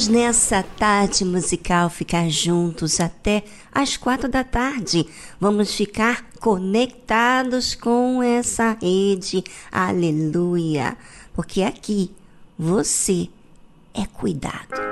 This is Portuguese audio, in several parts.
Vamos nessa tarde musical ficar juntos até às quatro da tarde. Vamos ficar conectados com essa rede. Aleluia! Porque aqui você é cuidado.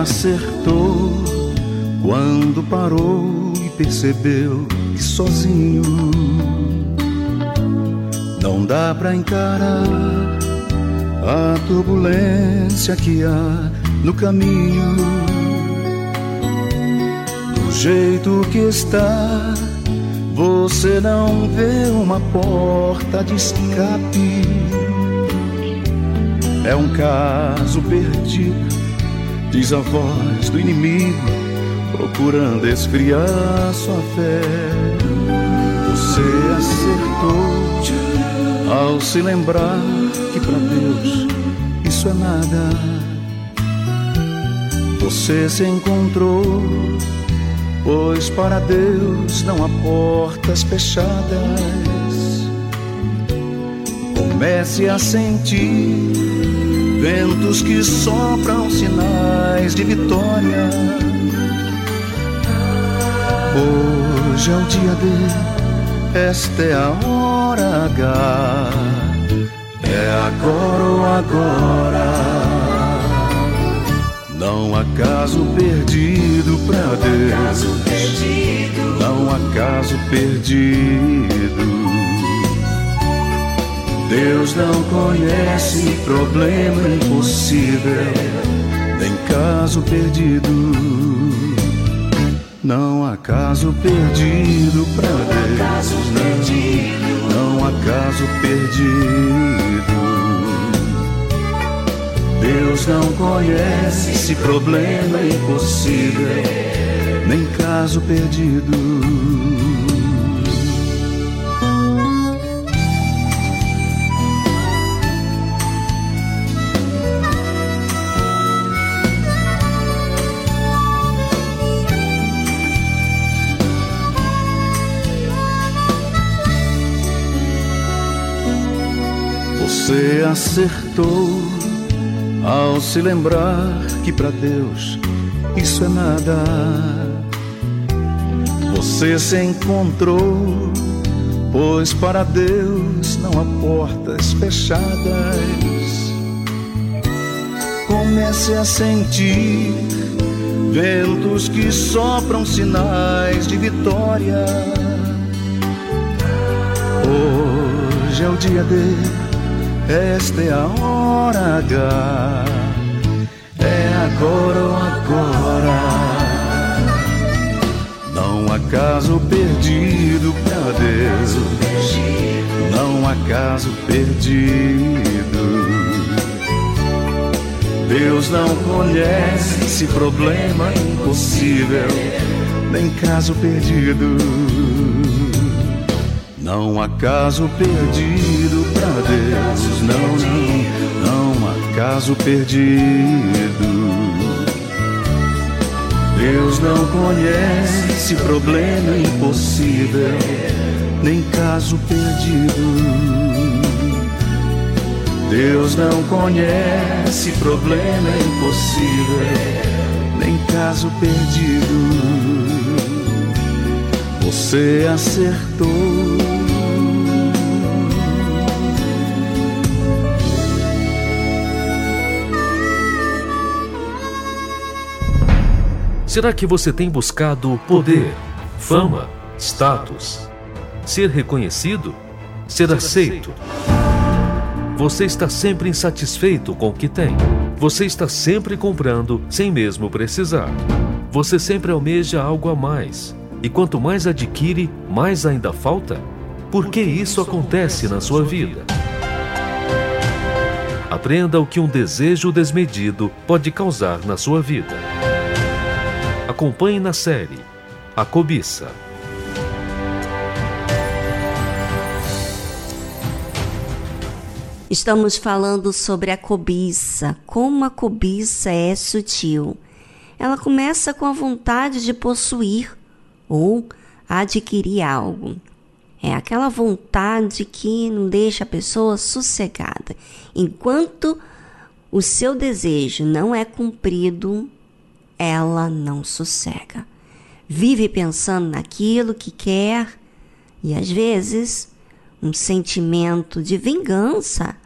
Acertou quando parou e percebeu que sozinho não dá pra encarar a turbulência que há no caminho. Do jeito que está, você não vê uma porta de escape. É um caso perdido, diz a voz do inimigo, procurando esfriar sua fé. Você acertou ao se lembrar que para Deus isso é nada. Você se encontrou, pois para Deus não há portas fechadas. Comece a sentir ventos que sopram sinais de vitória. Hoje é o dia D, esta é a hora H. É agora ou agora. Não há caso perdido pra Deus. Não há caso perdido. Deus não conhece problema impossível, nem caso perdido. Não há caso perdido pra Deus. Não, não há caso perdido. Deus não conhece esse problema impossível, nem caso perdido. Você acertou ao se lembrar que para Deus isso é nada. Você se encontrou, pois para Deus não há portas fechadas. Comece a sentir ventos que sopram sinais de vitória. Hoje é o dia dele esta é a hora H, é agora ou agora. Não há caso perdido pra Deus, não há caso perdido. Deus não conhece problema impossível, nem caso perdido. Não há caso perdido pra Deus, não, não, não há caso perdido. Deus não conhece problema impossível, nem caso perdido. Deus não conhece problema impossível, nem caso perdido. Você acertou Será que você tem buscado poder, fama, status, ser reconhecido, ser aceito? Você está sempre insatisfeito com o que tem. Você está sempre comprando sem mesmo precisar. Você sempre almeja algo a mais. E quanto mais adquire, mais ainda falta? Por que isso acontece na sua vida? Aprenda o que um desejo desmedido pode causar na sua vida. Acompanhe na série A Cobiça. Estamos falando sobre a cobiça, como a cobiça é sutil. Ela começa com a vontade de possuir ou adquirir algo. É aquela vontade que não deixa a pessoa sossegada. Enquanto o seu desejo não é cumprido, ela não sossega. Vive pensando naquilo que quer e às vezes um sentimento de vingança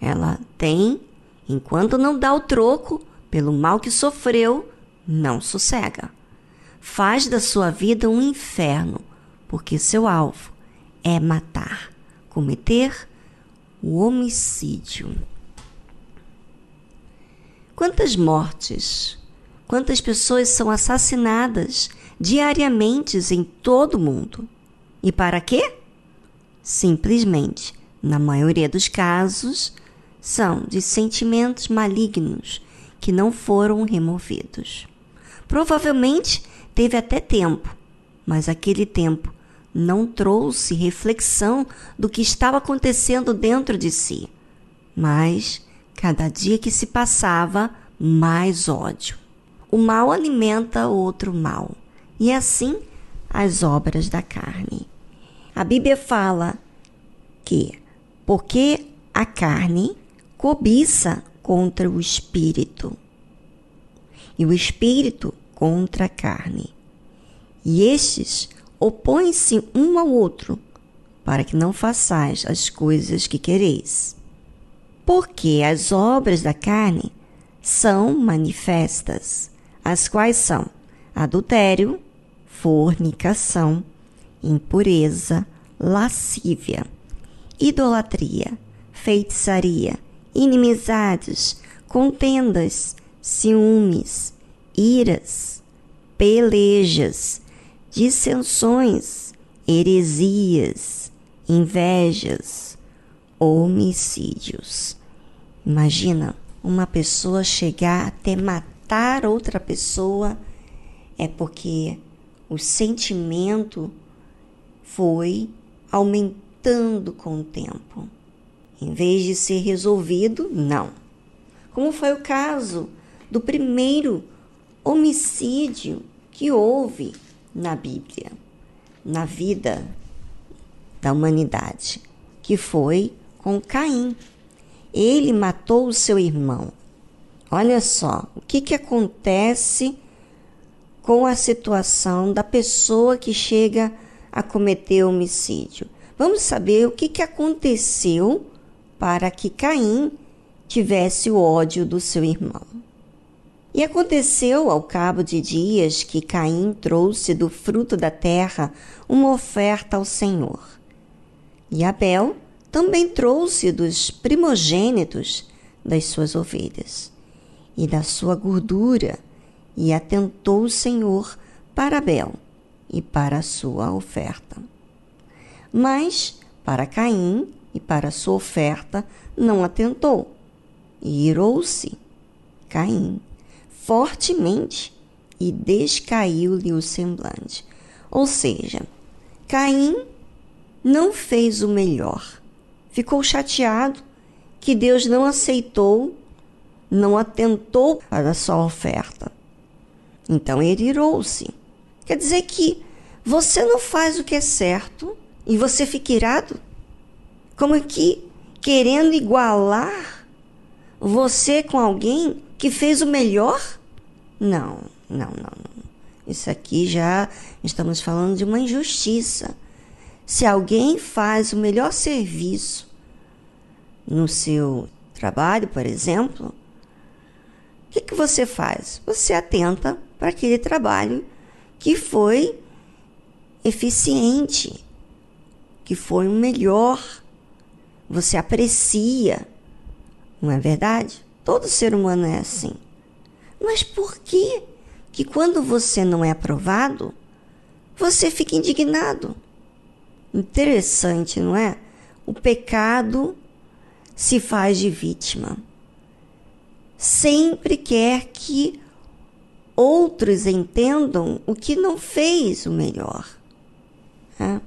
ela tem enquanto não dá o troco pelo mal que sofreu, não sossega. Faz da sua vida um inferno, porque seu alvo é matar, cometer o homicídio. Quantas mortes, quantas pessoas são assassinadas diariamente em todo o mundo? E para quê? Simplesmente, na maioria dos casos, são de sentimentos malignos que não foram removidos. Provavelmente teve até tempo, mas aquele tempo não trouxe reflexão do que estava acontecendo dentro de si. Mas, cada dia que se passava, mais ódio. O mal alimenta outro mal, e assim as obras da carne. A Bíblia fala que, porque a carne cobiça contra o espírito, e o espírito contra a carne. E estes opõem-se um ao outro, para que não façais as coisas que quereis. Porque as obras da carne são manifestas, as quais são adultério, fornicação, impureza, lascívia, idolatria, feitiçaria, inimizades, contendas, ciúmes, iras, pelejas, dissensões, heresias, invejas, homicídios. Imagina uma pessoa chegar até matar outra pessoa é porque o sentimento foi aumentando com o tempo. Em vez de ser resolvido, não. Como foi o caso do primeiro homicídio que houve na Bíblia, na vida da humanidade, que foi com Caim. Ele matou o seu irmão. Olha só, o que, que acontece com a situação da pessoa que chega a cometer homicídio? Vamos saber o que, que aconteceu para que Caim tivesse o ódio do seu irmão. E aconteceu ao cabo de dias que Caim trouxe do fruto da terra uma oferta ao Senhor. E Abel também trouxe dos primogênitos das suas ovelhas e da sua gordura, e atentou o Senhor para Abel e para a sua oferta. Mas para Caim e para sua oferta não atentou, e irou-se Caim fortemente e descaiu-lhe o semblante. Ou seja, Caim não fez o melhor. Ficou chateado que Deus não aceitou, não atentou para a sua oferta. Então ele irou-se. Quer dizer que você não faz o que é certo e você fica irado? Como que querendo igualar você com alguém que fez o melhor? Não, não, não, não. Isso aqui já estamos falando de uma injustiça. Se alguém faz o melhor serviço no seu trabalho, por exemplo, o que, que você faz? Você atenta para aquele trabalho que foi eficiente, que foi o melhor. Você aprecia, não é verdade? Todo ser humano é assim. Mas por que que quando você não é aprovado, você fica indignado? Interessante, não é? O pecado se faz de vítima. Sempre quer que outros entendam o que não fez o melhor. É?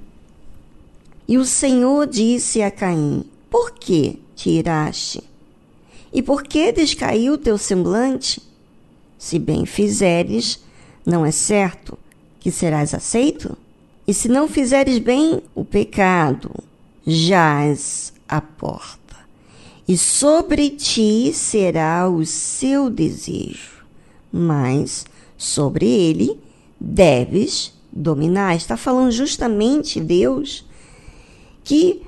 E o Senhor disse a Caim: Por que te iraste? E por que descaiu o teu semblante? Se bem fizeres, não é certo que serás aceito? E se não fizeres bem, o pecado jaz à porta, e sobre ti será o seu desejo, mas sobre ele deves dominar. Está falando justamente Deus que,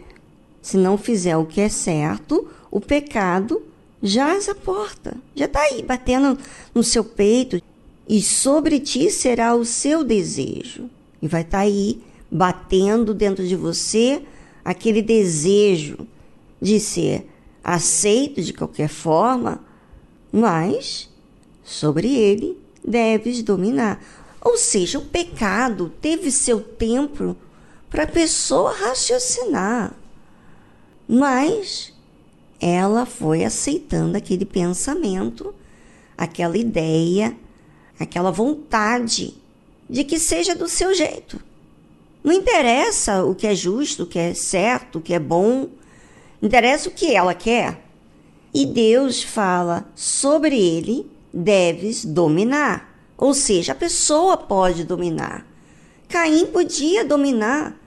se não fizer o que é certo, o pecado jaz a porta, já está aí batendo no seu peito, e sobre ti será o seu desejo. E vai estar tá aí batendo dentro de você aquele desejo de ser aceito de qualquer forma, mas sobre ele deves dominar. Ou seja, o pecado teve seu tempo para a pessoa raciocinar, mas ela foi aceitando aquele pensamento, aquela ideia, aquela vontade de que seja do seu jeito. Não interessa o que é justo, o que é certo, o que é bom, interessa o que ela quer. E Deus fala sobre ele deves dominar. Ou seja, a pessoa pode dominar. Caim podia dominar,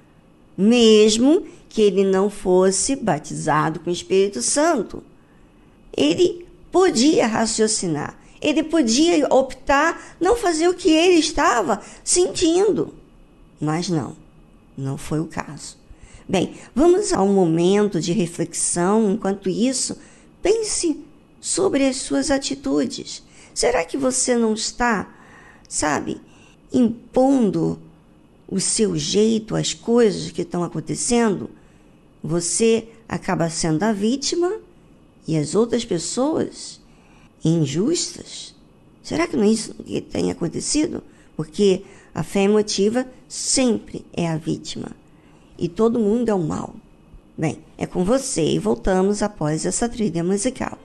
mesmo que ele não fosse batizado com o Espírito Santo. Ele podia raciocinar, ele podia optar não fazer o que ele estava sentindo. Mas não, não foi o caso. Bem, vamos a um momento de reflexão. Enquanto isso, pense sobre as suas atitudes. Será que você não está, sabe, impondo o seu jeito às coisas que estão acontecendo? Você acaba sendo a vítima e as outras pessoas injustas? Será que não é isso que tem acontecido? Porque a fé emotiva sempre é a vítima e todo mundo é o mal. Bem, é com você e voltamos após essa trilha musical.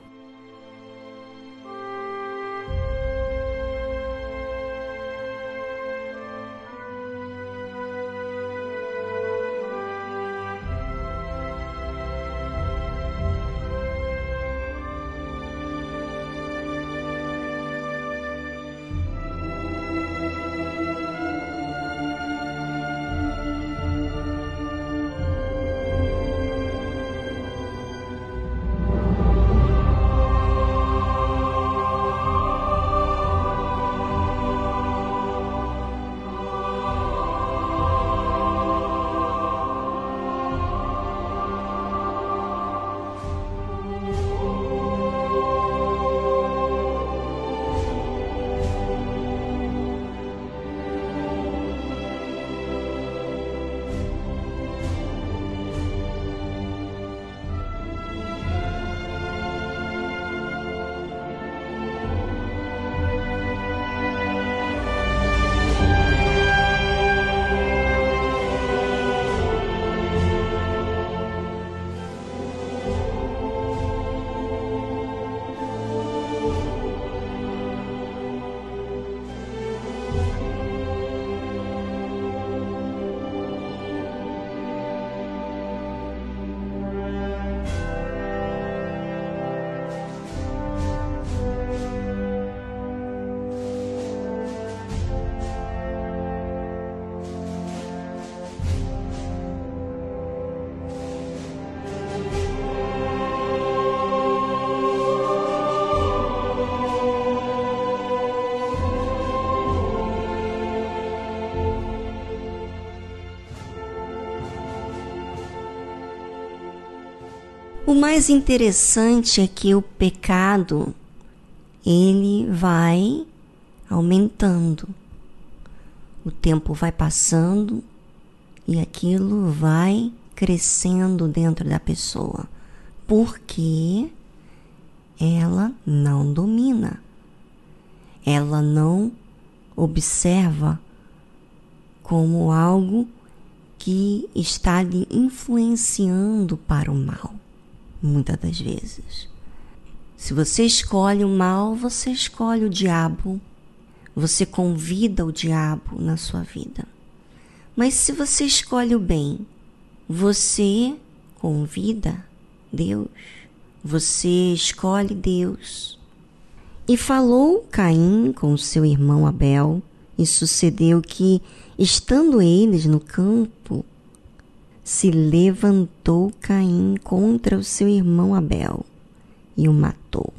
O mais interessante é que o pecado ele vai aumentando. O tempo vai passando e aquilo vai crescendo dentro da pessoa, porque ela não domina. Ela não observa como algo que está lhe influenciando para o mal muitas das vezes. Se você escolhe o mal, você escolhe o diabo. Você convida o diabo na sua vida. Mas se você escolhe o bem, você convida Deus. Você escolhe Deus. E falou Caim com seu irmão Abel, e sucedeu que, estando eles no campo, se levantou Caim contra o seu irmão Abel e o matou.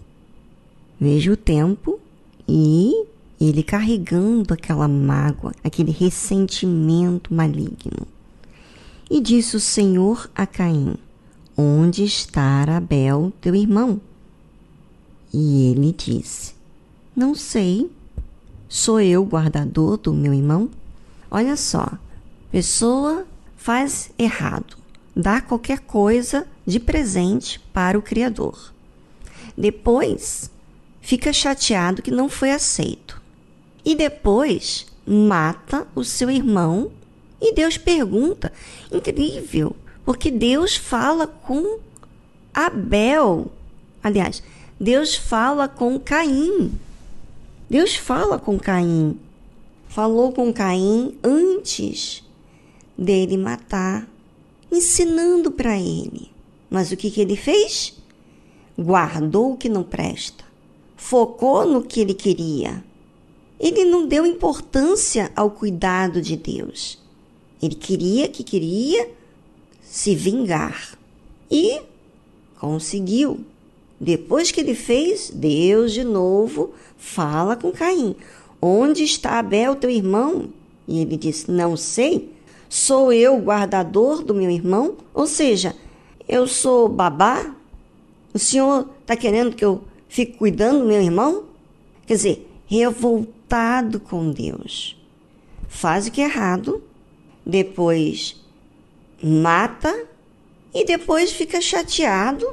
Veja o tempo e ele carregando aquela mágoa, aquele ressentimento maligno. E disse o Senhor a Caim: Onde está Abel, teu irmão? E ele disse: Não sei. Sou eu guardador do meu irmão? Olha só, pessoa faz errado, dá qualquer coisa de presente para o Criador. Depois fica chateado que não foi aceito. E depois mata o seu irmão e Deus pergunta. Incrível, porque Deus fala com Abel. Aliás, Deus fala com Caim. Deus fala com Caim. Falou com Caim antes dele matar, ensinando para ele. Mas o que, que ele fez? Guardou o que não presta, focou no que ele queria. Ele não deu importância ao cuidado de Deus. Ele queria que queria se vingar. E conseguiu. Depois que ele fez, Deus de novo fala com Caim: Onde está Abel, teu irmão? E ele disse: Não sei. Sou eu guardador do meu irmão? Ou seja, eu sou babá? O senhor está querendo que eu fique cuidando do meu irmão? Quer dizer, revoltado com Deus. Faz o que é errado, depois mata e depois fica chateado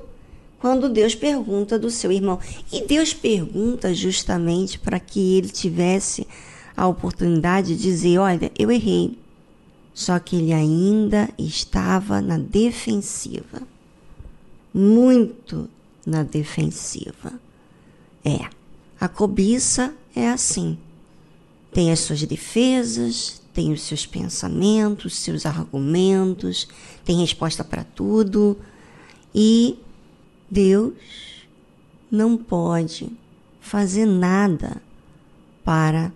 quando Deus pergunta do seu irmão. E Deus pergunta justamente para que ele tivesse a oportunidade de dizer: Olha, eu errei. Só que ele ainda estava na defensiva. Muito na defensiva. É, a cobiça é assim. Tem as suas defesas, tem os seus pensamentos, seus argumentos, tem resposta para tudo. E Deus não pode fazer nada para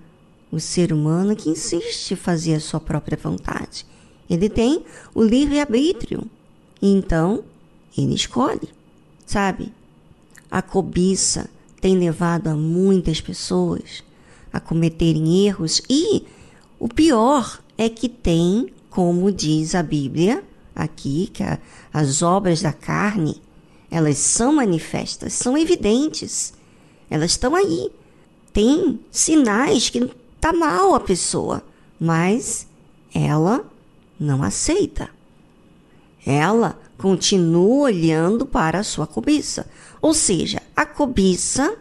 o ser humano que insiste em fazer a sua própria vontade. Ele tem o livre-arbítrio. Então, ele escolhe, sabe? A cobiça tem levado a muitas pessoas a cometerem erros e o pior é que tem, como diz a Bíblia, aqui, que a, as obras da carne, elas são manifestas, são evidentes. Elas estão aí. Tem sinais que tá mal a pessoa, mas ela não aceita. Ela continua olhando para a sua cobiça. Ou seja, a cobiça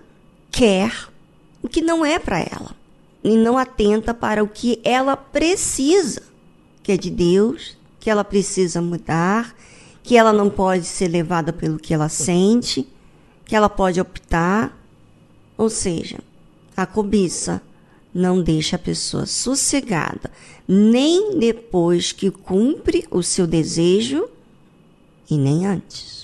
quer o que não é para ela e não atenta para o que ela precisa, que é de Deus, que ela precisa mudar, que ela não pode ser levada pelo que ela sente, que ela pode optar. Ou seja, a cobiça não deixa a pessoa sossegada, nem depois que cumpre o seu desejo e nem antes.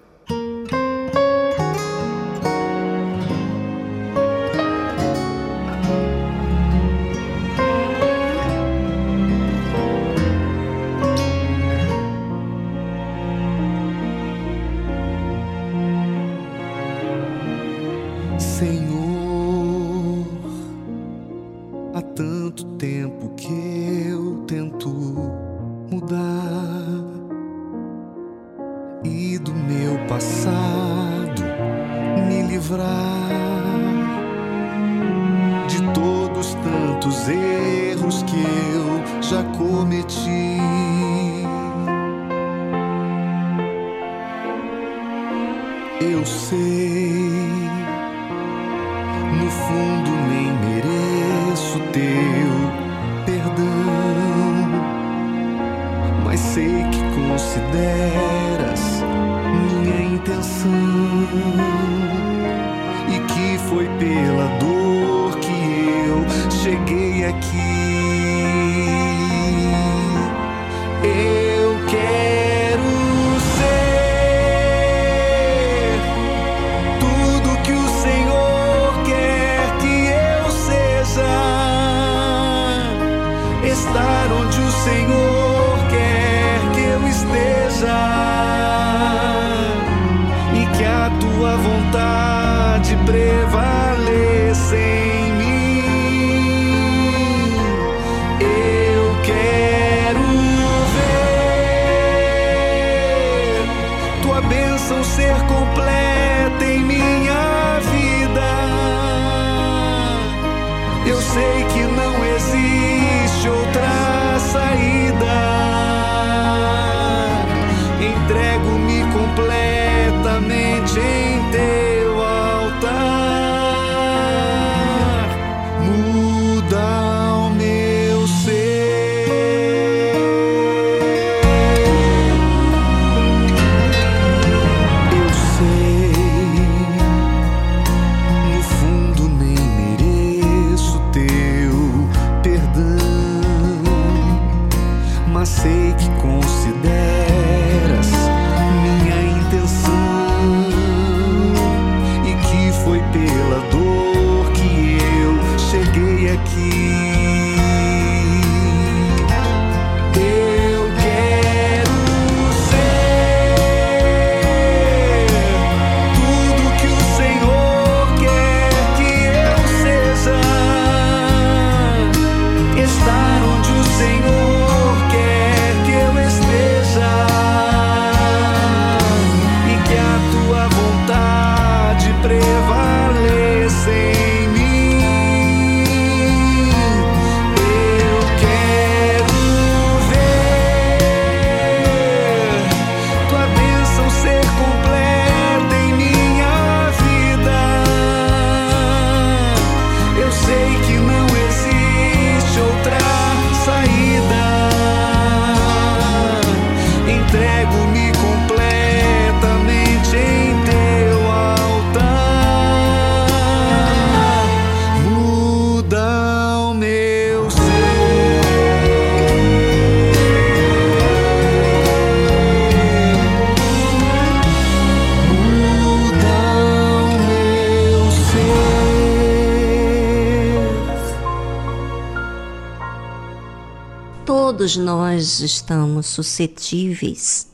Todos nós estamos suscetíveis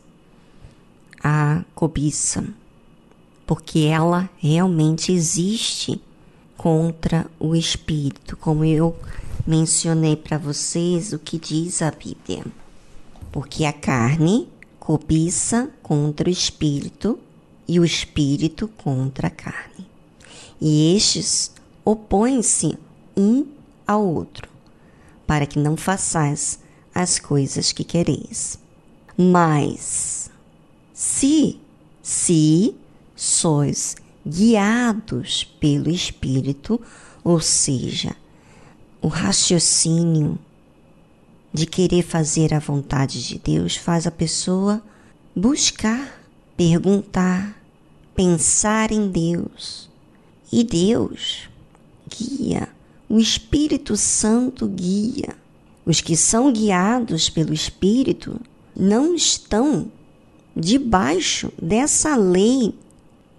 à cobiça, porque ela realmente existe contra o espírito, como eu mencionei para vocês o que diz a Bíblia. Porque a carne cobiça contra o espírito e o espírito contra a carne. E estes opõem-se um ao outro, para que não façais as coisas que quereis. Mas se se sois guiados pelo espírito, ou seja, o raciocínio de querer fazer a vontade de Deus faz a pessoa buscar, perguntar, pensar em Deus. E Deus guia, o Espírito Santo guia. Os que são guiados pelo Espírito não estão debaixo dessa lei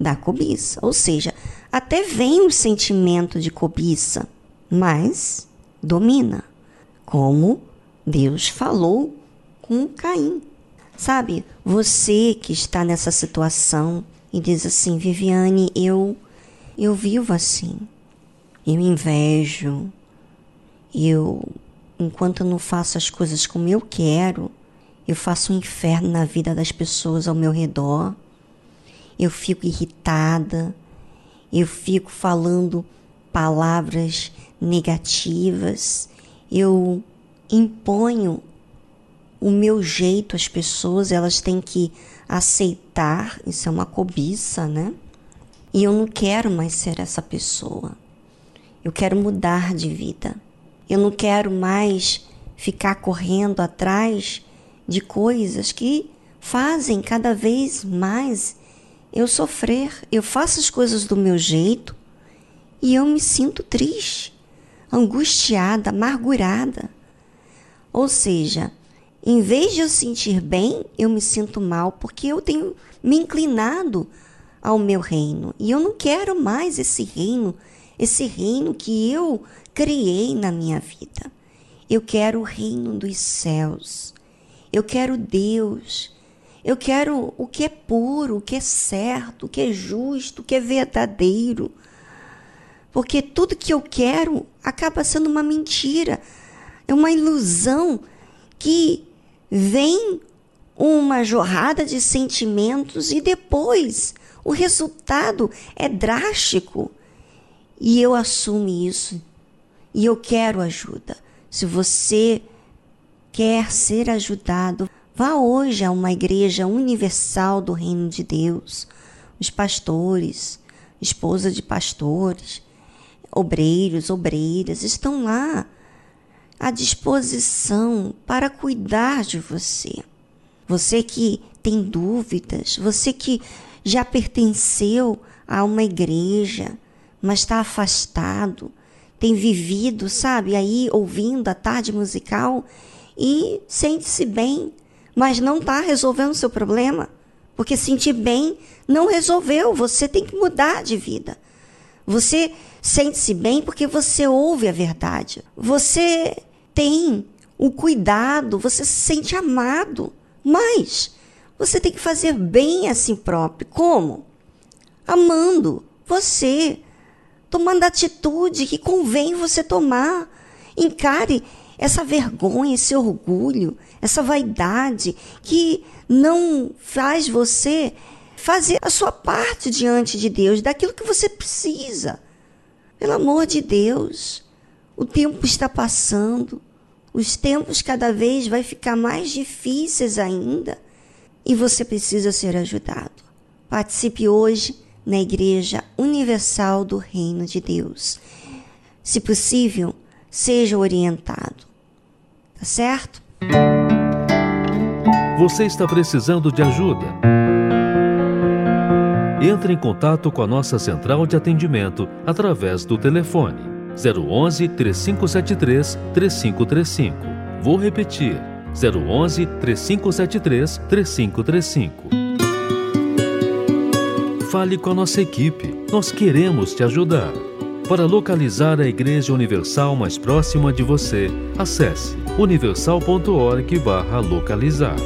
da cobiça. Ou seja, até vem o sentimento de cobiça, mas domina, como Deus falou com Caim. Sabe, você que está nessa situação e diz assim, Viviane, eu eu vivo assim. Eu invejo, eu enquanto eu não faço as coisas como eu quero, eu faço um inferno na vida das pessoas ao meu redor. Eu fico irritada, eu fico falando palavras negativas, eu imponho o meu jeito às pessoas, elas têm que aceitar, isso é uma cobiça, né? E eu não quero mais ser essa pessoa. Eu quero mudar de vida. Eu não quero mais ficar correndo atrás de coisas que fazem cada vez mais eu sofrer. Eu faço as coisas do meu jeito e eu me sinto triste, angustiada, amargurada. Ou seja, em vez de eu sentir bem, eu me sinto mal porque eu tenho me inclinado ao meu reino e eu não quero mais esse reino, esse reino que eu criei na minha vida. Eu quero o reino dos céus. Eu quero Deus. Eu quero o que é puro, o que é certo, o que é justo, o que é verdadeiro. Porque tudo que eu quero acaba sendo uma mentira, é uma ilusão que vem uma jorrada de sentimentos e depois o resultado é drástico. E eu assumo isso. E eu quero ajuda. Se você quer ser ajudado, vá hoje a uma igreja universal do Reino de Deus. Os pastores, esposa de pastores, obreiros, obreiras estão lá à disposição para cuidar de você. Você que tem dúvidas, você que já pertenceu a uma igreja, mas está afastado, tem vivido, sabe, aí ouvindo a tarde musical e sente-se bem, mas não está resolvendo o seu problema. Porque sentir bem não resolveu, você tem que mudar de vida. Você sente-se bem porque você ouve a verdade. Você tem o cuidado, você se sente amado. Mas você tem que fazer bem a si próprio. Como? Amando você, tomando a atitude que convém você tomar. Encare essa vergonha, esse orgulho, essa vaidade que não faz você fazer a sua parte diante de Deus, daquilo que você precisa. Pelo amor de Deus, o tempo está passando. Os tempos cada vez vai ficar mais difíceis ainda e você precisa ser ajudado. Participe hoje na Igreja Universal do Reino de Deus. Se possível, seja orientado. Tá certo? Você está precisando de ajuda? Entre em contato com a nossa central de atendimento através do telefone 011 3573 3535. Vou repetir: 011 3573 3535. Fale com a nossa equipe, nós queremos te ajudar. Para localizar a Igreja Universal mais próxima de você, acesse universal.org/localizar.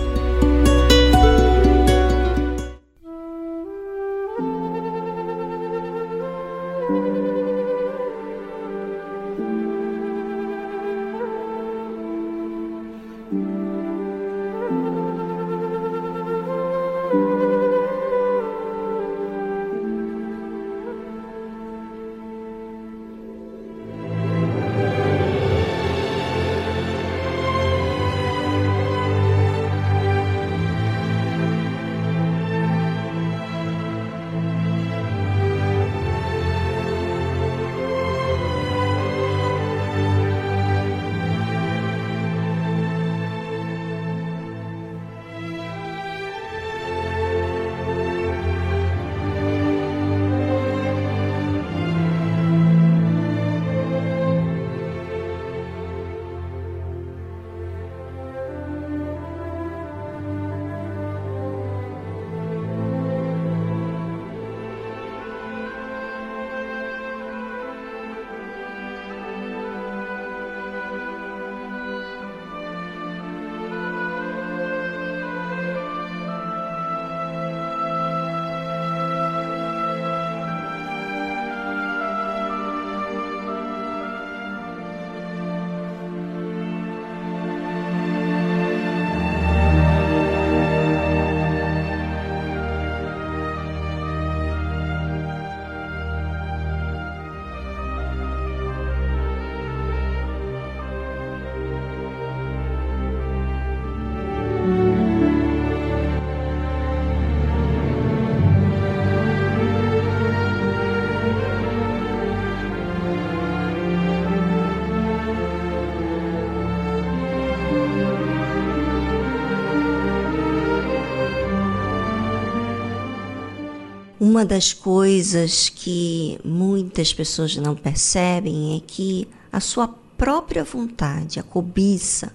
Uma das coisas que muitas pessoas não percebem é que a sua própria vontade, a cobiça,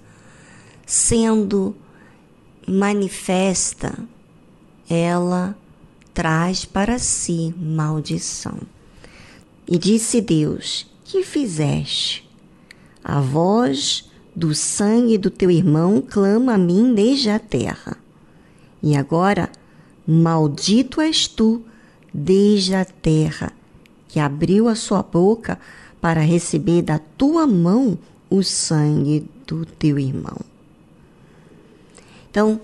sendo manifesta, ela traz para si maldição. E disse Deus: Que fizeste? A voz do sangue do teu irmão clama a mim desde a terra. E agora, maldito és tu desde a terra, que abriu a sua boca para receber da tua mão o sangue do teu irmão. Então,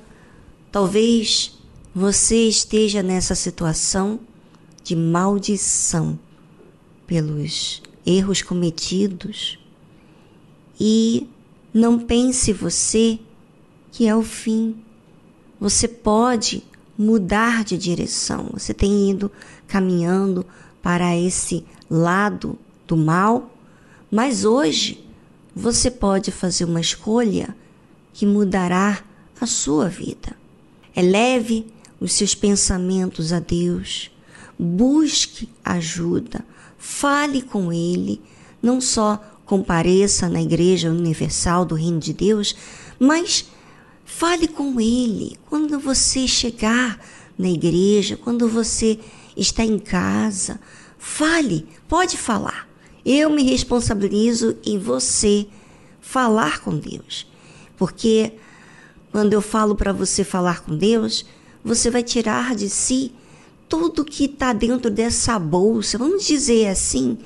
talvez você esteja nessa situação de maldição pelos erros cometidos e não pense você que é o fim. Você pode mudar de direção. Você tem ido caminhando para esse lado do mal, mas hoje você pode fazer uma escolha que mudará a sua vida. Eleve os seus pensamentos a Deus, busque ajuda, fale com Ele, não só compareça na Igreja Universal do Reino de Deus, mas fale com Ele quando você chegar na igreja, quando você está em casa. Fale, pode falar. Eu me responsabilizo em você falar com Deus. Porque quando eu falo para você falar com Deus, você vai tirar de si tudo que está dentro dessa bolsa. Vamos dizer assim,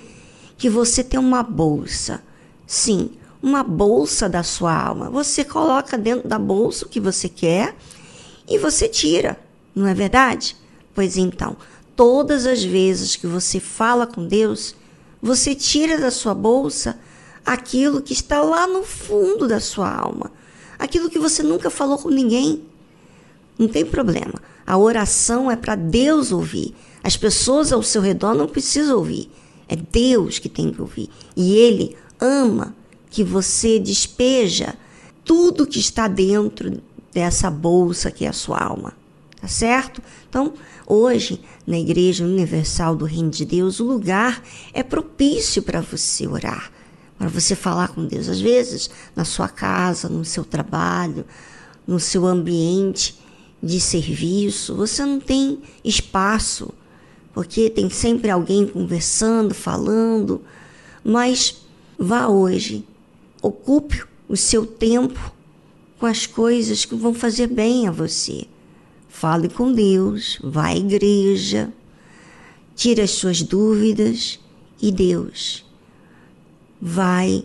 que você tem uma bolsa. Sim, uma bolsa da sua alma. Você coloca dentro da bolsa o que você quer e você tira, não é verdade? Pois então, todas as vezes que você fala com Deus, você tira da sua bolsa aquilo que está lá no fundo da sua alma, aquilo que você nunca falou com ninguém. Não tem problema. A oração é para Deus ouvir. As pessoas ao seu redor não precisam ouvir. É Deus que tem que ouvir. E Ele ama que você despeja tudo que está dentro dessa bolsa que é a sua alma. Tá certo? Então, hoje, na Igreja Universal do Reino de Deus, o lugar é propício para você orar, para você falar com Deus. Às vezes, na sua casa, no seu trabalho, no seu ambiente de serviço, você não tem espaço, porque tem sempre alguém conversando, falando, mas vá hoje, ocupe o seu tempo com as coisas que vão fazer bem a você. Fale com Deus, vá à igreja, tire as suas dúvidas e Deus vai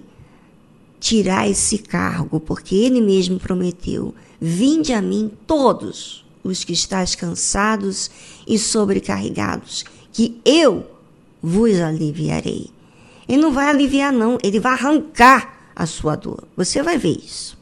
tirar esse cargo, porque Ele mesmo prometeu: Vinde a mim todos os que estáis cansados e sobrecarregados, que eu vos aliviarei. Ele não vai aliviar, não, ele vai arrancar a sua dor. Você vai ver isso.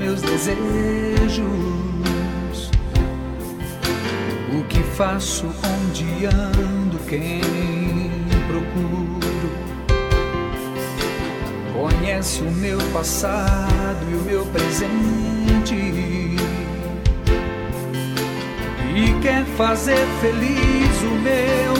meus desejos. O que faço, onde ando, quem procuro. Conhece o meu passado e o meu presente. E quer fazer feliz o meu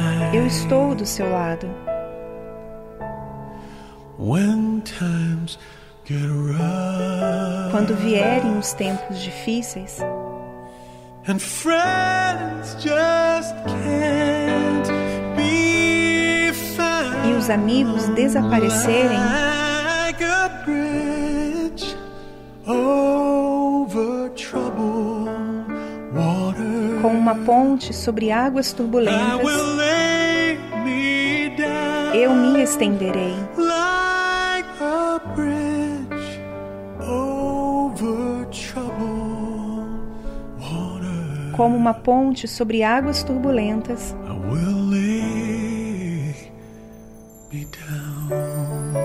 Eu estou do seu lado. Quando vierem os tempos difíceis e os amigos desaparecerem, com uma ponte sobre águas turbulentas, eu me estenderei. Como uma ponte sobre águas turbulentas.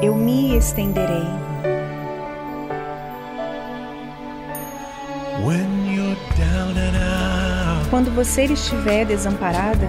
Eu me estenderei. Quando você estiver desamparada,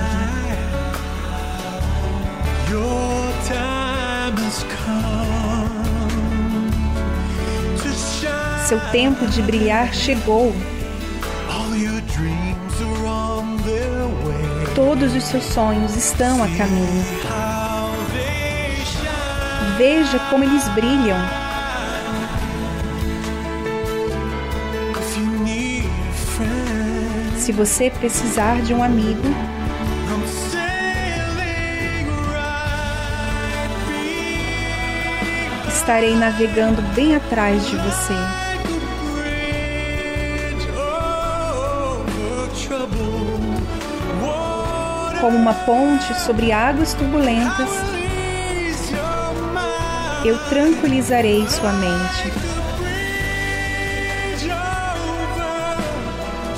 By. Navegue. Your time has come to shine. Seu tempo de brilhar chegou. All your dreams are on their way. Todos os seus sonhos estão a caminho. Veja como eles brilham. Se você precisar de um amigo, estarei navegando bem atrás de você. Como uma ponte sobre águas turbulentas, eu tranquilizarei sua mente. Bridge over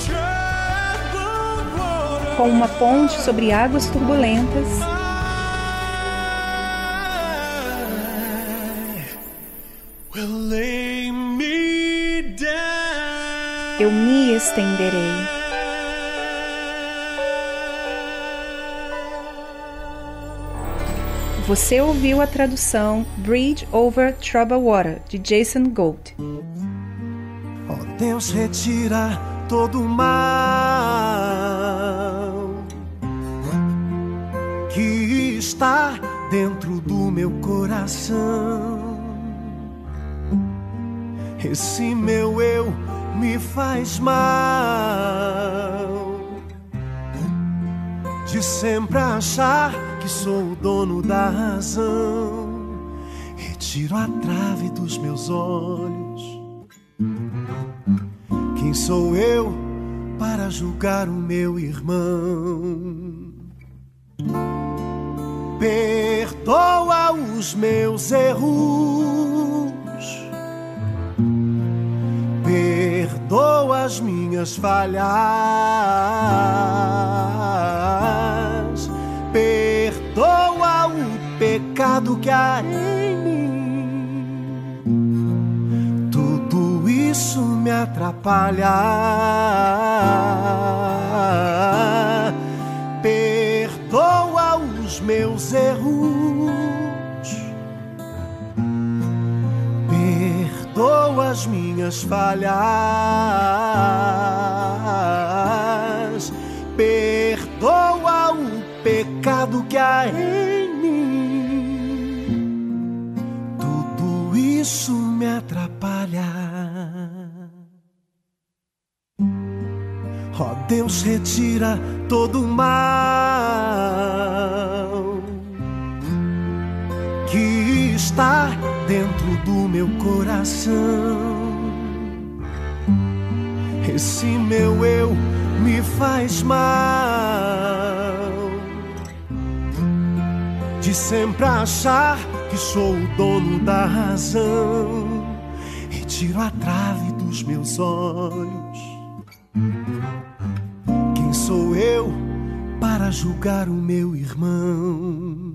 troubled water. Com uma ponte sobre águas turbulentas, estenderei. Você ouviu a tradução Bridge Over Troubled Water, de Jason Gold. Ó Deus, retira todo o mal que está dentro do meu coração. Esse meu eu me faz mal de sempre achar que sou o dono da razão. Retiro a trave dos meus olhos. Quem sou eu para julgar o meu irmão? Perdoa os meus erros, as minhas falhas, perdoa o pecado que há em mim. Tudo isso me atrapalha. Perdoa os meus erros. Perdoa as minhas falhas. Perdoa o pecado que há em mim. Tudo isso me atrapalha. Ó Deus, retira todo o mal está dentro do meu coração. Esse meu eu me faz mal de sempre achar que sou o dono da razão e tiro a trave dos meus olhos. Quem sou eu para julgar o meu irmão?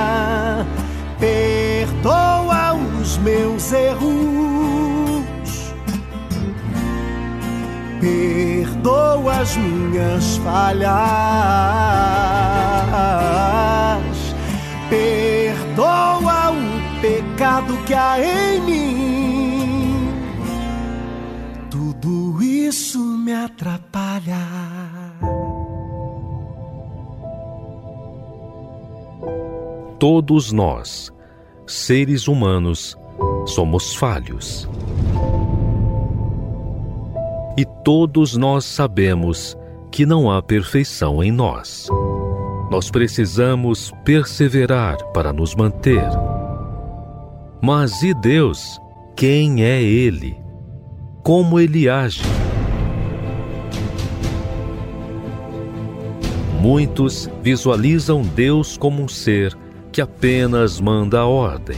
Meus erros. Perdoa as minhas falhas. Perdoa o pecado que há em mim. Tudo isso me atrapalha. Todos nós, seres humanos, somos falhos. E todos nós sabemos que não há perfeição em nós. Nós precisamos perseverar para nos manter. Mas e Deus? Quem é Ele? Como Ele age? Muitos visualizam Deus como um ser que apenas manda a ordem,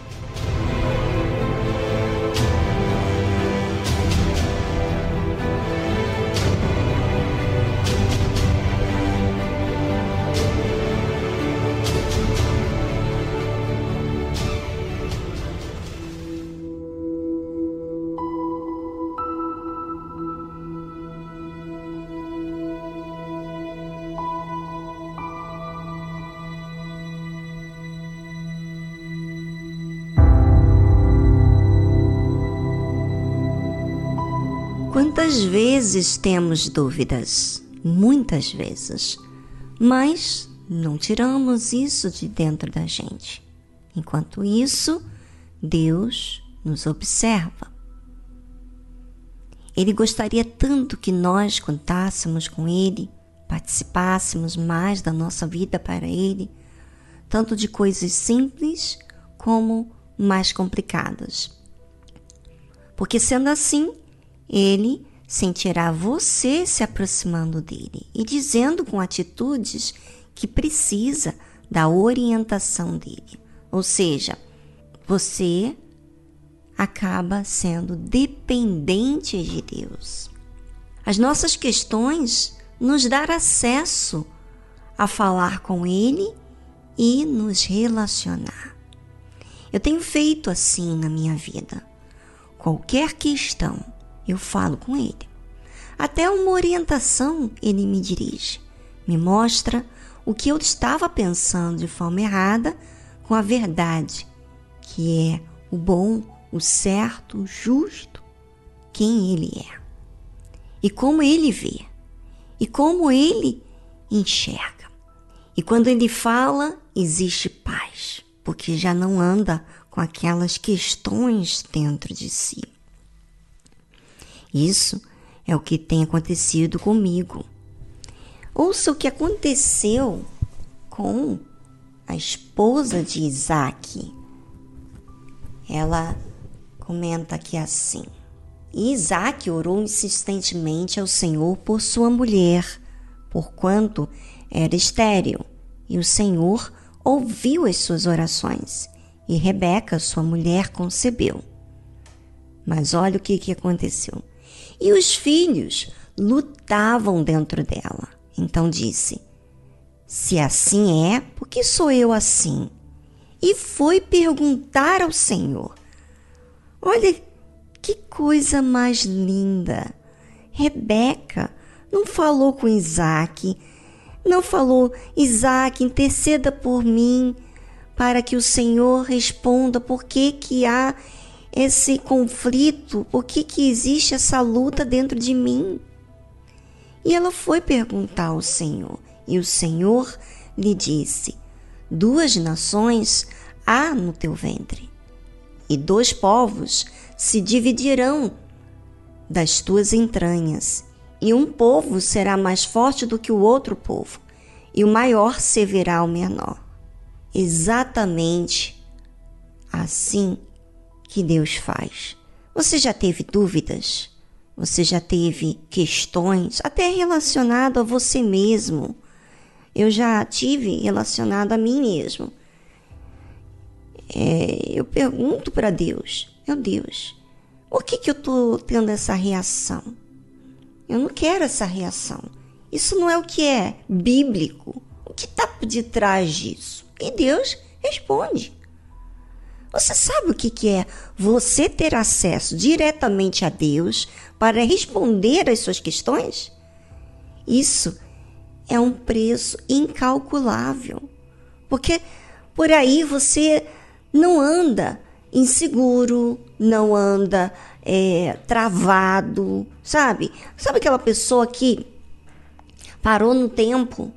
Vezes temos dúvidas? Muitas vezes. Mas não tiramos isso de dentro da gente. Enquanto isso, Deus nos observa. Ele gostaria tanto que nós contássemos com Ele, participássemos mais da nossa vida para Ele, tanto de coisas simples como mais complicadas. Porque sendo assim, Ele sentirá você se aproximando dele e dizendo com atitudes que precisa da orientação dele. Ou seja, você acaba sendo dependente de Deus. As nossas questões nos dar acesso a falar com Ele e nos relacionar. Eu tenho feito assim na minha vida. Qualquer questão, eu falo com Ele. Até uma orientação Ele me dirige, me mostra o que eu estava pensando de forma errada com a verdade, que é o bom, o certo, o justo, quem Ele é. E como Ele vê, e como Ele enxerga. E quando Ele fala, existe paz, porque já não anda com aquelas questões dentro de si. Isso é o que tem acontecido comigo. Ouça o que aconteceu com a esposa de Isaac. Ela comenta aqui assim: Isaac orou insistentemente ao Senhor por sua mulher, porquanto era estéril, e o Senhor ouviu as suas orações, e Rebeca, sua mulher, concebeu. Mas olha o que, que aconteceu. E os filhos lutavam dentro dela. Então disse: Se assim é, por que sou eu assim? E foi perguntar ao Senhor. Olha que coisa mais linda! Rebeca não falou com Isaac, não falou, Isaac, interceda por mim para que o Senhor responda por que, que há esse conflito, por que, que existe essa luta dentro de mim. E ela foi perguntar ao Senhor, e o Senhor lhe disse: Duas nações há no teu ventre, e dois povos se dividirão das tuas entranhas, e um povo será mais forte do que o outro povo, e o maior servirá ao menor. Exatamente assim que Deus faz. Você já teve dúvidas? Você já teve questões, até relacionado a você mesmo? Eu já tive relacionado a mim mesmo. É, eu pergunto para Deus: Meu Deus, por que, que eu estou tendo essa reação? Eu não quero essa reação. Isso não é o que é bíblico. O que está por detrás disso? E Deus responde. Você sabe o que, que é você ter acesso diretamente a Deus para responder às suas questões? Isso é um preço incalculável. Porque por aí você não anda inseguro, não anda é, travado, sabe? Sabe aquela pessoa que parou no tempo?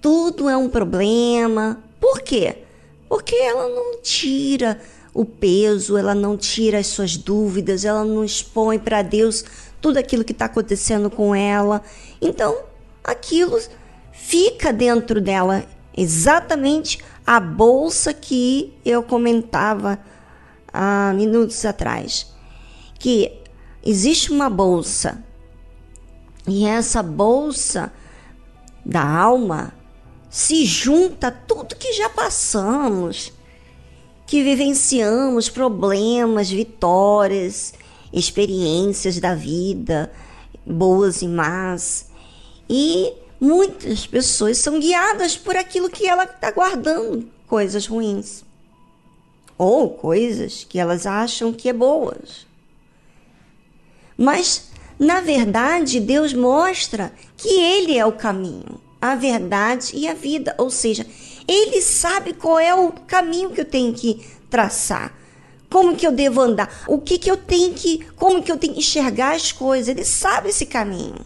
Tudo é um problema. Por quê? Porque ela não tira o peso, ela não tira as suas dúvidas, ela não expõe para Deus tudo aquilo que está acontecendo com ela. Então, aquilo fica dentro dela. Exatamente a bolsa que eu comentava há minutos atrás, que existe uma bolsa. E essa bolsa da alma se junta tudo que já passamos, que vivenciamos, problemas, vitórias, experiências da vida, boas e más. E muitas pessoas são guiadas por aquilo que ela está guardando, coisas ruins. Ou coisas que elas acham que é boas. Mas, na verdade, Deus mostra que Ele é o caminho, a verdade e a vida. Ou seja, Ele sabe qual é o caminho que eu tenho que traçar. Como que eu devo andar? O que que eu tenho que, como que eu tenho que enxergar as coisas? Ele sabe esse caminho.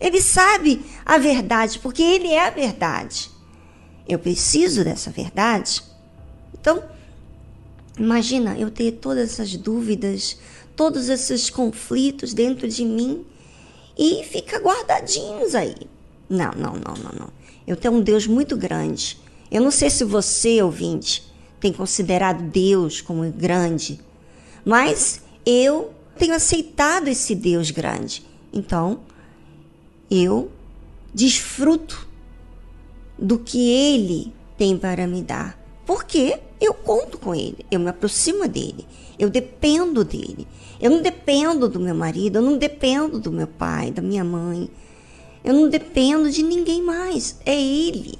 Ele sabe a verdade, porque ele é a verdade. Eu preciso dessa verdade. Então, imagina eu ter todas essas dúvidas, todos esses conflitos dentro de mim e fica guardadinhos aí. Não, não, não, não, não. Eu tenho um Deus muito grande. Eu não sei se você, ouvinte, tem considerado Deus como grande, mas eu tenho aceitado esse Deus grande. Então, eu desfruto do que ele tem para me dar. Porque eu conto com ele, eu me aproximo dele, eu dependo dele. Eu não dependo do meu marido, eu não dependo do meu pai, da minha mãe. Eu não dependo de ninguém mais, é ele.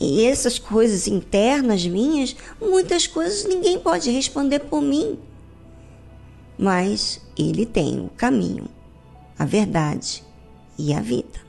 E essas coisas internas minhas, muitas coisas ninguém pode responder por mim. Mas ele tem o caminho, a verdade e a vida.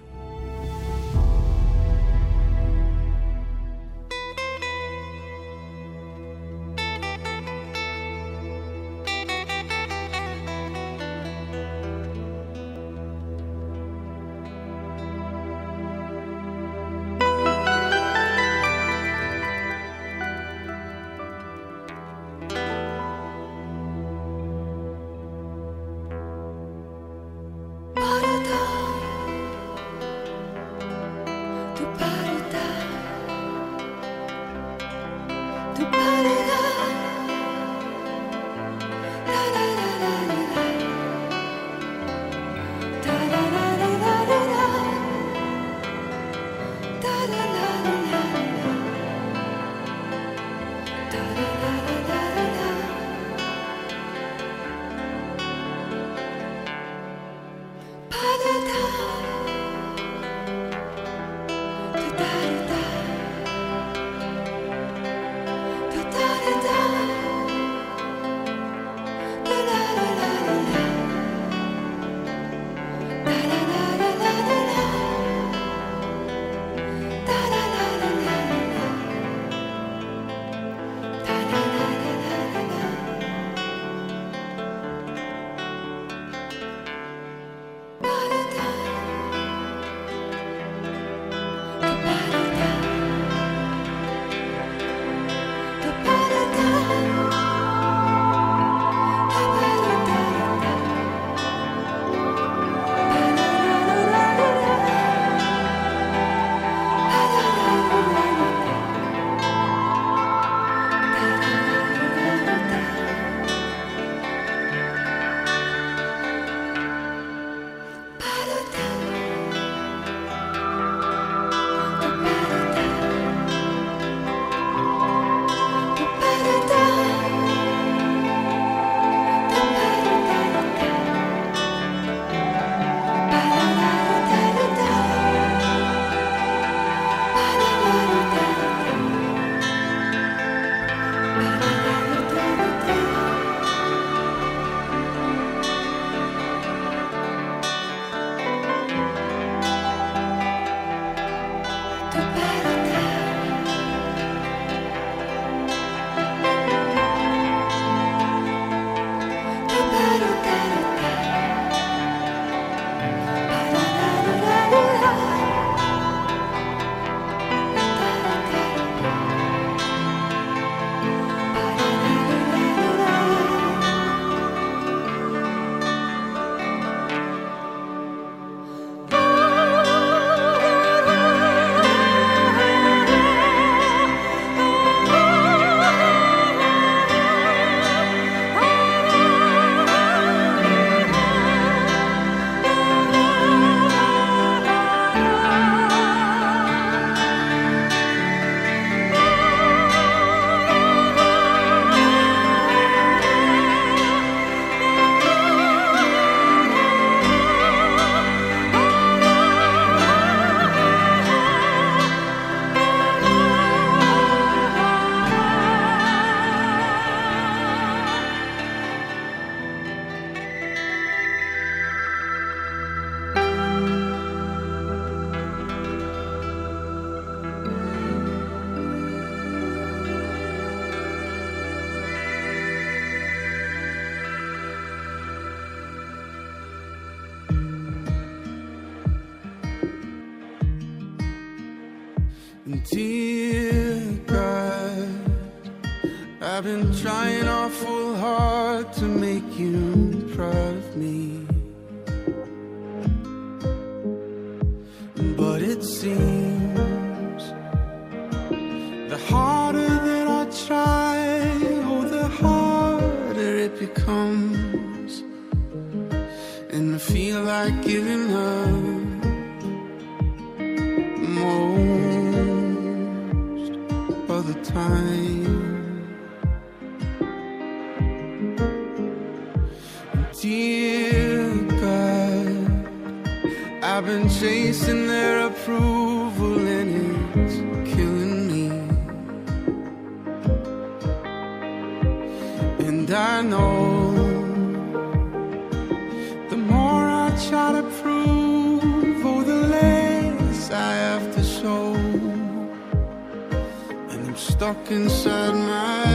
inside my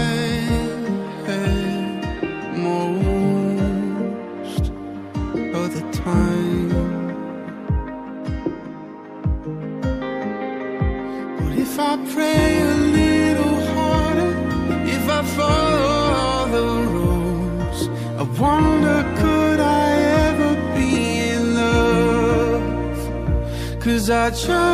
head most of the time. But if I pray a little harder, if I follow all the rules, I wonder could I ever be in love? Cause I chose.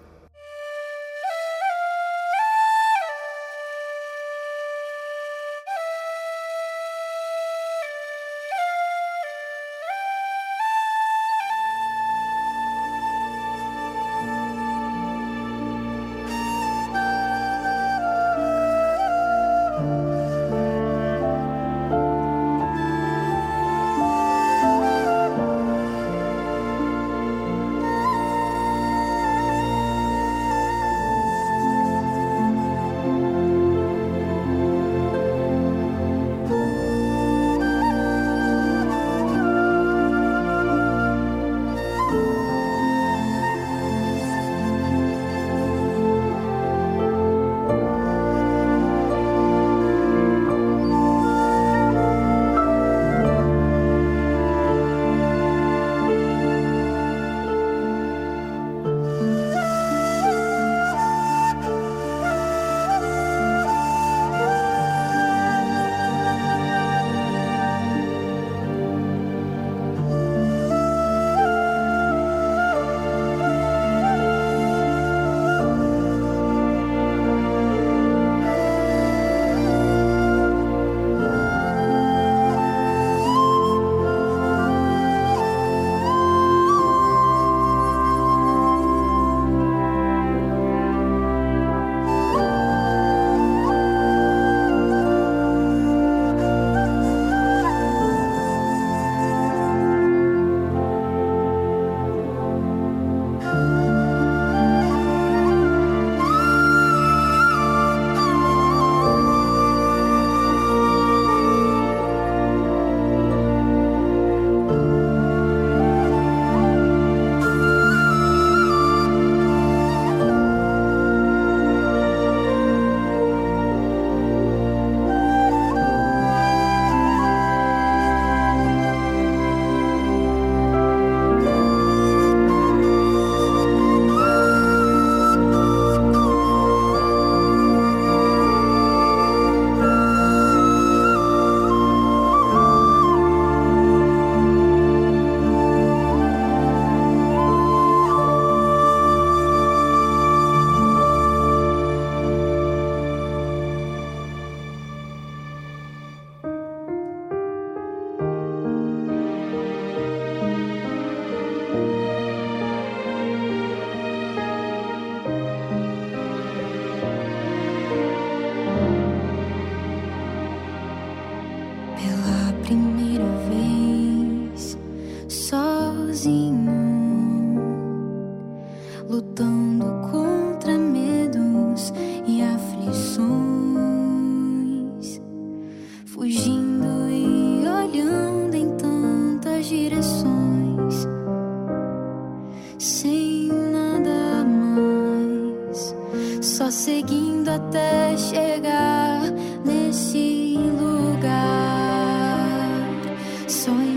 Soy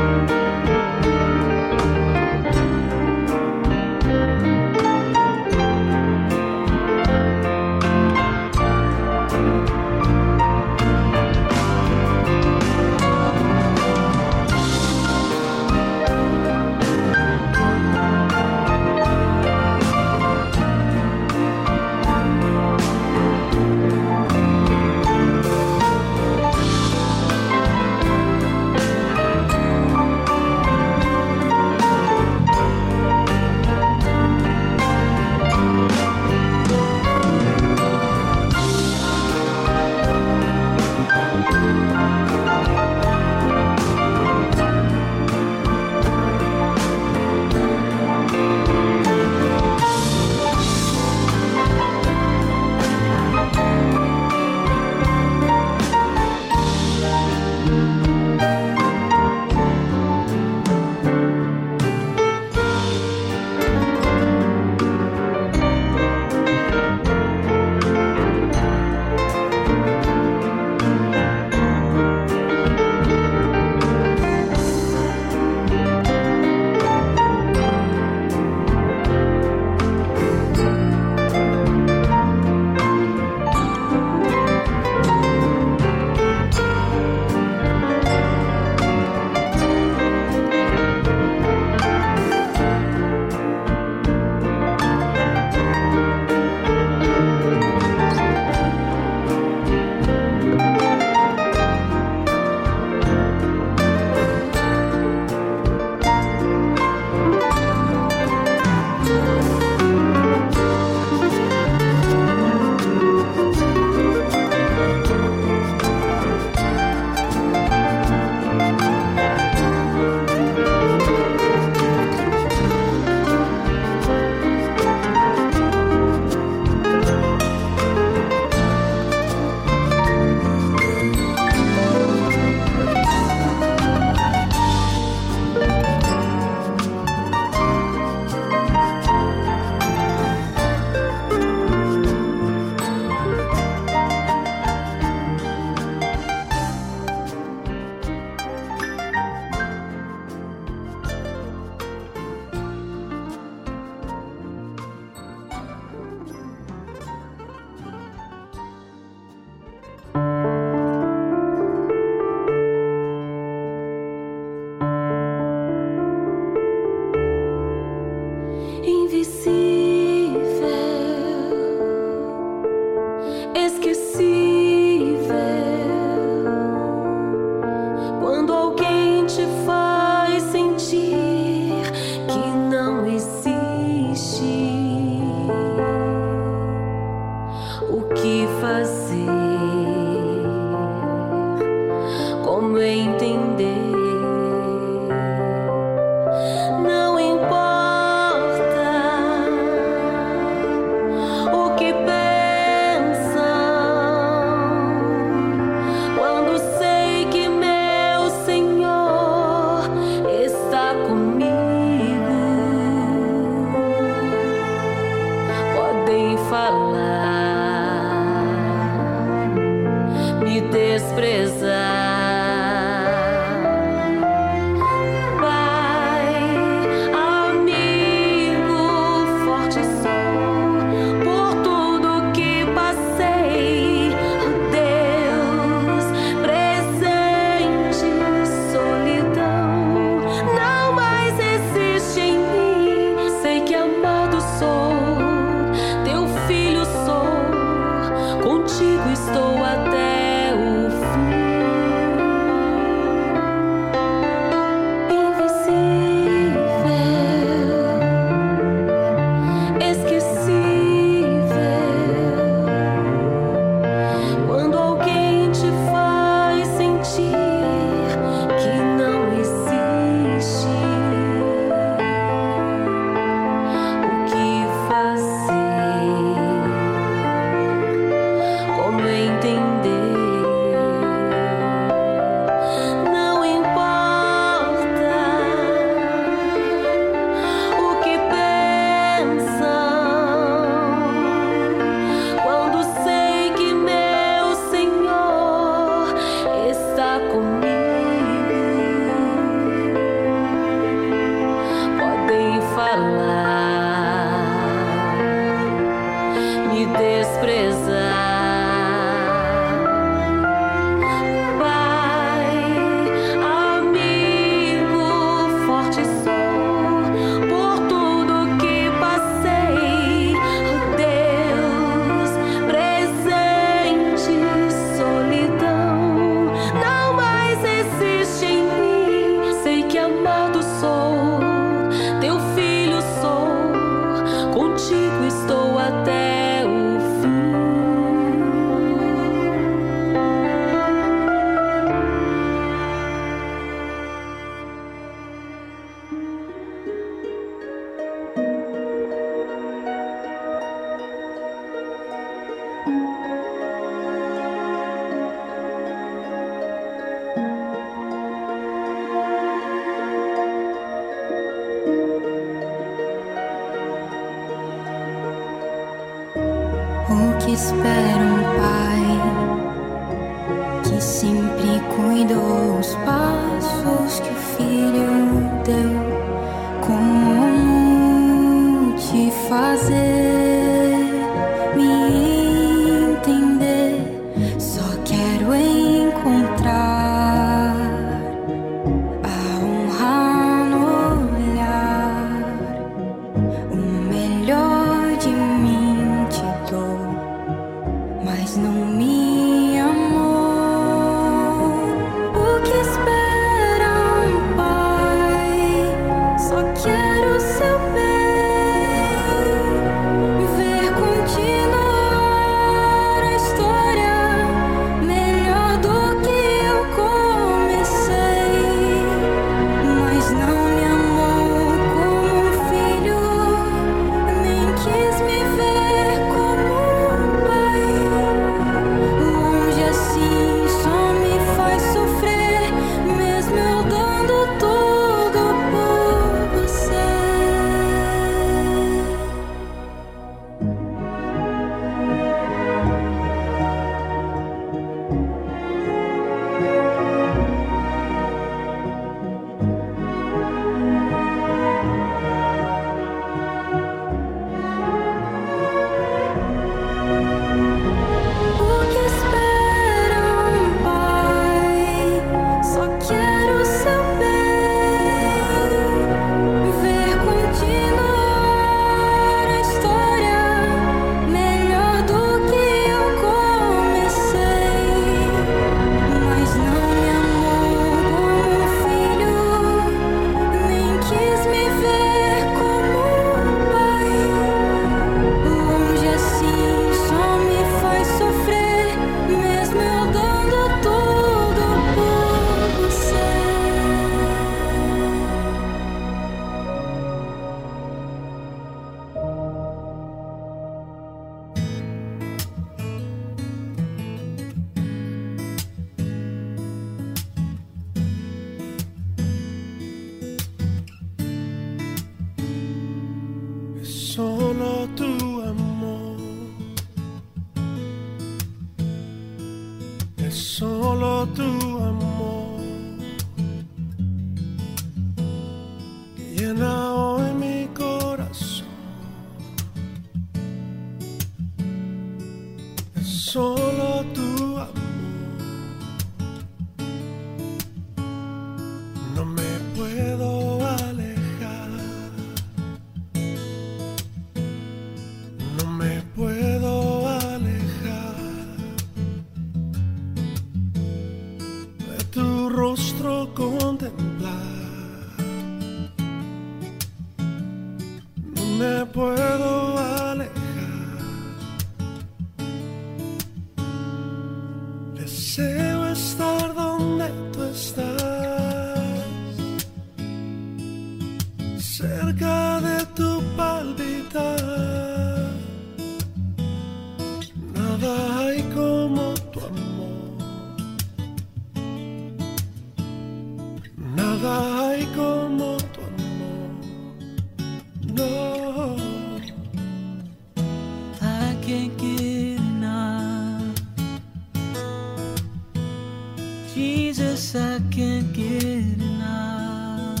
Jesus, I can't get enough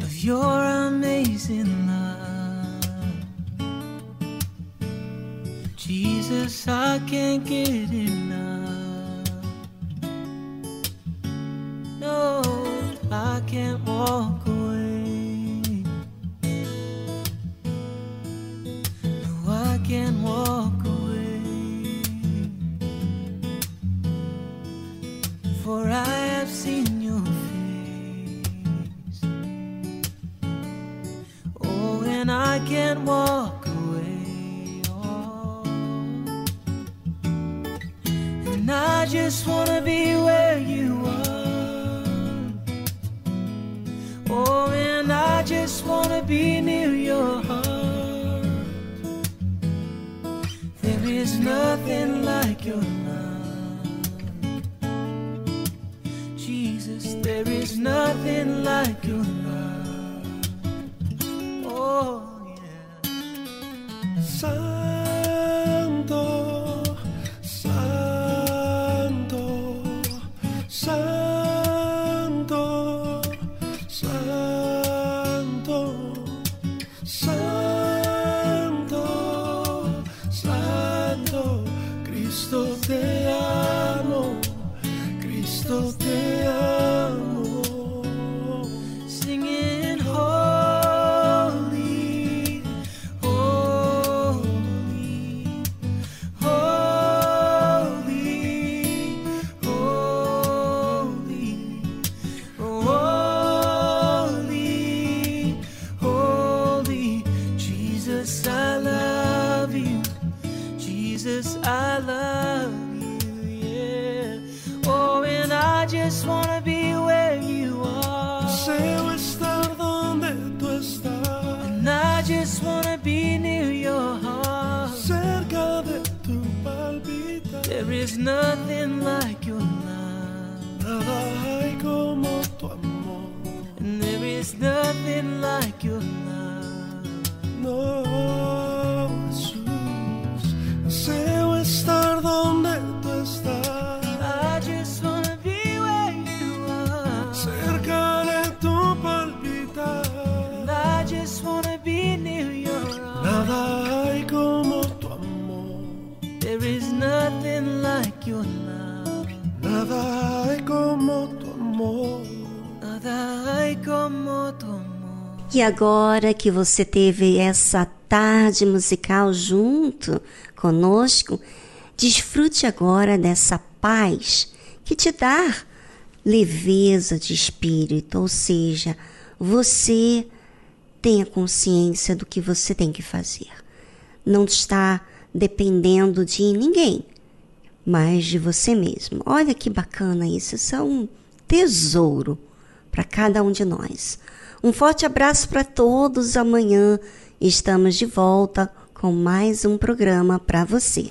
of your amazing love. Jesus, I can't get enough. No, I can't walk. E agora que você teve essa tarde musical junto conosco, desfrute agora dessa paz que te dá leveza de espírito, ou seja, você tenha consciência do que você tem que fazer. Não está dependendo de ninguém, mas de você mesmo. Olha que bacana isso, isso é um tesouro para cada um de nós. Um forte abraço para todos. Amanhã estamos de volta com mais um programa para você.